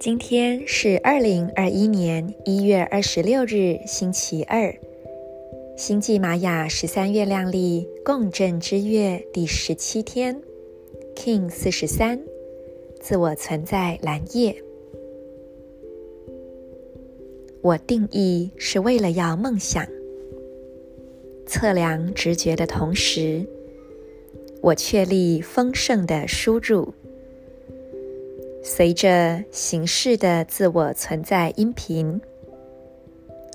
今天是二零二一年一月二十六日，星期二，星际玛雅十三月亮历共振之月第十七天，Kin 四十三，自我存在蓝夜。我定义是为了要梦想，测量直觉的同时，我确立丰盛的输入。随着形式的自我存在音频，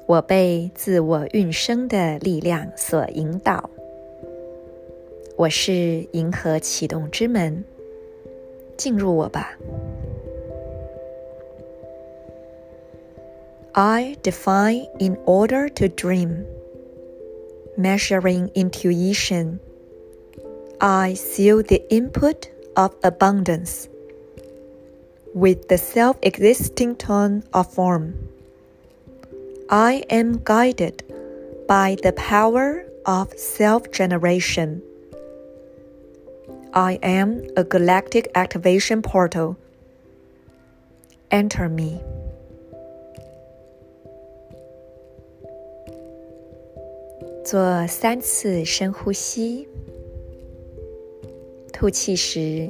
我被自我运生的力量所引导。我是银河启动之门，进入我吧。I define in order to dream, measuring intuition. I seal the input of abundance. With the self-existing tone of form, I am guided by the power of self-generation. I am a galactic activation portal. Enter me. 做三次深呼吸，吐气时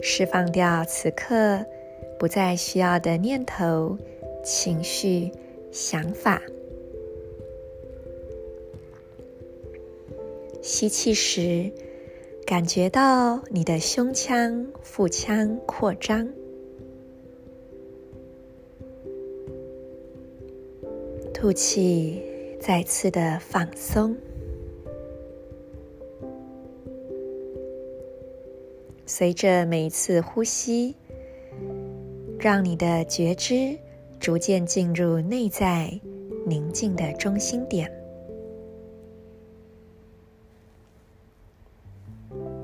释放掉此刻。不再需要的念头、情绪、想法。吸气时，感觉到你的胸腔、腹腔扩张；吐气，再次的放松。随着每一次呼吸。让你的觉知逐渐进入内在宁静的中心点。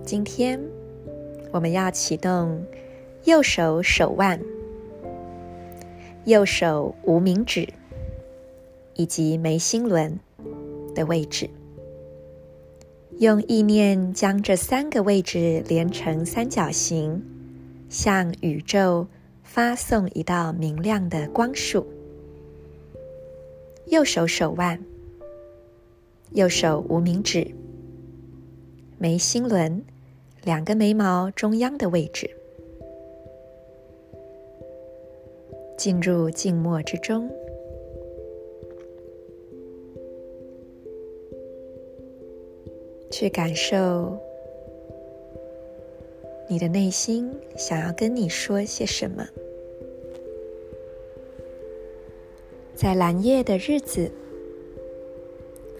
今天我们要启动右手手腕、右手无名指以及眉心轮的位置，用意念将这三个位置连成三角形，向宇宙。发送一道明亮的光束。右手手腕、右手无名指、眉心轮两个眉毛中央的位置，进入静默之中，去感受。你的内心想要跟你说些什么？在蓝夜的日子，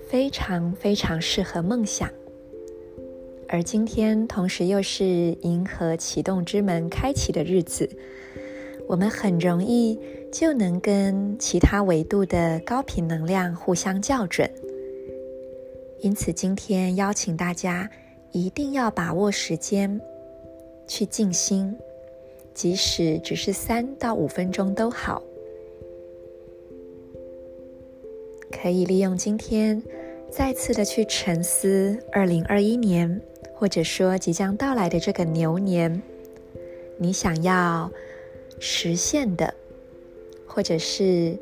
非常非常适合梦想。而今天同时又是银河启动之门开启的日子，我们很容易就能跟其他维度的高频能量互相校准。因此，今天邀请大家一定要把握时间。去静心，即使只是三到五分钟都好。可以利用今天，再次的去沉思二零二一年，或者说即将到来的这个牛年，你想要实现的，或者是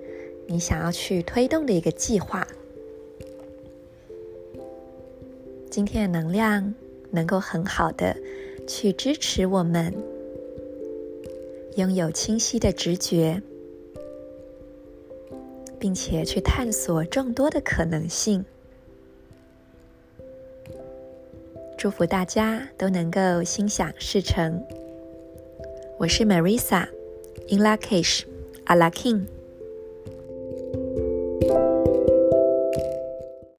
你想要去推动的一个计划。今天的能量能够很好的。去支持我们拥有清晰的直觉，并且去探索众多的可能性。祝福大家都能够心想事成。我是 Marisa，In Lak'ech，阿拉 Kin。